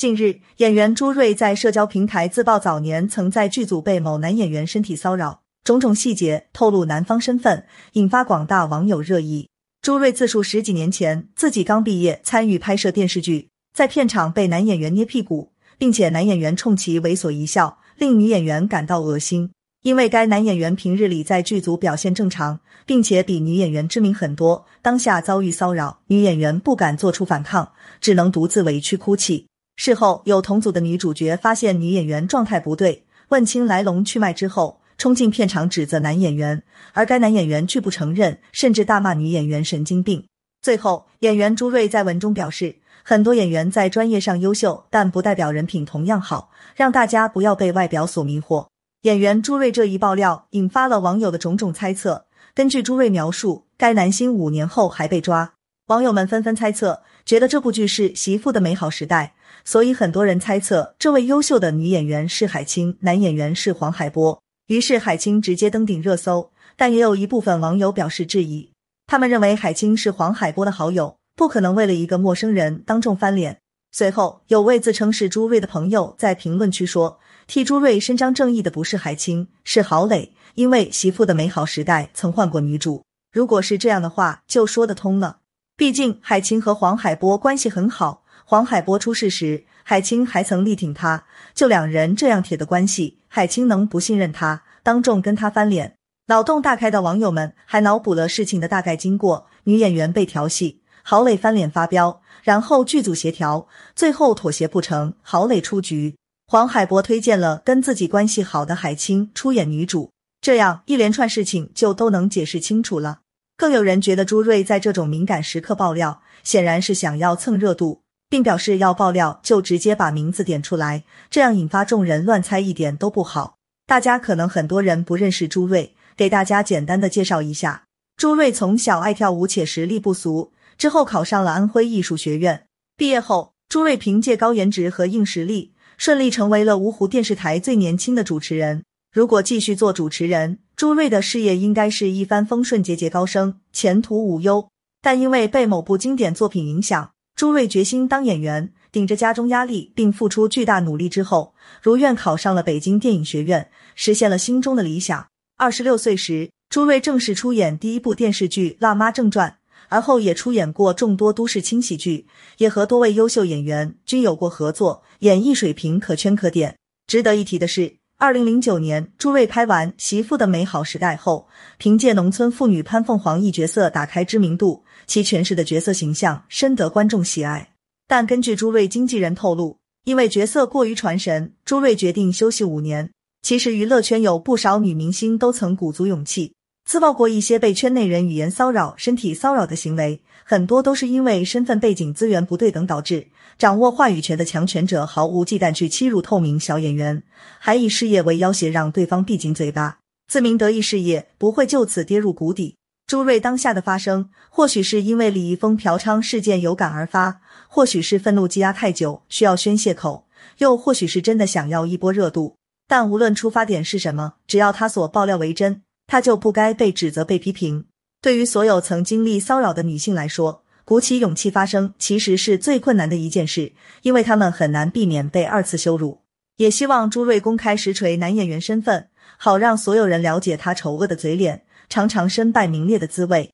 近日，演员朱瑞在社交平台自曝早年曾在剧组被某男演员身体骚扰，种种细节透露男方身份，引发广大网友热议。朱瑞自述十几年前自己刚毕业参与拍摄电视剧，在片场被男演员捏屁股，并且男演员冲其猥琐一笑，令女演员感到恶心。因为该男演员平日里在剧组表现正常，并且比女演员知名很多，当下遭遇骚扰，女演员不敢做出反抗，只能独自委屈哭泣。事后，有同组的女主角发现女演员状态不对，问清来龙去脉之后，冲进片场指责男演员，而该男演员拒不承认，甚至大骂女演员神经病。最后，演员朱瑞在文中表示，很多演员在专业上优秀，但不代表人品同样好，让大家不要被外表所迷惑。演员朱瑞这一爆料引发了网友的种种猜测。根据朱瑞描述，该男星五年后还被抓，网友们纷纷猜测，觉得这部剧是《媳妇的美好时代》。所以很多人猜测，这位优秀的女演员是海清，男演员是黄海波。于是海清直接登顶热搜，但也有一部分网友表示质疑。他们认为海清是黄海波的好友，不可能为了一个陌生人当众翻脸。随后，有位自称是朱瑞的朋友在评论区说：“替朱瑞伸张正义的不是海清，是郝蕾，因为《媳妇的美好时代》曾换过女主。如果是这样的话，就说得通了。毕竟海清和黄海波关系很好。”黄海波出事时，海清还曾力挺他。就两人这样铁的关系，海清能不信任他，当众跟他翻脸？脑洞大开的网友们还脑补了事情的大概经过：女演员被调戏，郝蕾翻脸发飙，然后剧组协调，最后妥协不成，郝蕾出局。黄海波推荐了跟自己关系好的海清出演女主，这样一连串事情就都能解释清楚了。更有人觉得朱瑞在这种敏感时刻爆料，显然是想要蹭热度。并表示要爆料就直接把名字点出来，这样引发众人乱猜一点都不好。大家可能很多人不认识朱瑞，给大家简单的介绍一下：朱瑞从小爱跳舞且实力不俗，之后考上了安徽艺术学院。毕业后，朱瑞凭借高颜值和硬实力，顺利成为了芜湖电视台最年轻的主持人。如果继续做主持人，朱瑞的事业应该是一帆风顺、节节高升，前途无忧。但因为被某部经典作品影响。朱瑞决心当演员，顶着家中压力，并付出巨大努力之后，如愿考上了北京电影学院，实现了心中的理想。二十六岁时，朱瑞正式出演第一部电视剧《辣妈正传》，而后也出演过众多都市轻喜剧，也和多位优秀演员均有过合作，演艺水平可圈可点。值得一提的是。二零零九年，朱瑞拍完《媳妇的美好时代》后，凭借农村妇女潘凤凰一角色打开知名度，其诠释的角色形象深得观众喜爱。但根据朱瑞经纪人透露，因为角色过于传神，朱瑞决定休息五年。其实，娱乐圈有不少女明星都曾鼓足勇气。自曝过一些被圈内人语言骚扰、身体骚扰的行为，很多都是因为身份背景、资源不对等导致。掌握话语权的强权者毫无忌惮去欺辱透明小演员，还以事业为要挟让对方闭紧嘴巴，自鸣得意事业不会就此跌入谷底。朱瑞当下的发声，或许是因为李易峰嫖娼事件有感而发，或许是愤怒积压太久需要宣泄口，又或许是真的想要一波热度。但无论出发点是什么，只要他所爆料为真。他就不该被指责、被批评。对于所有曾经历骚扰的女性来说，鼓起勇气发声，其实是最困难的一件事，因为她们很难避免被二次羞辱。也希望朱瑞公开实锤男演员身份，好让所有人了解他丑恶的嘴脸，尝尝身败名裂的滋味。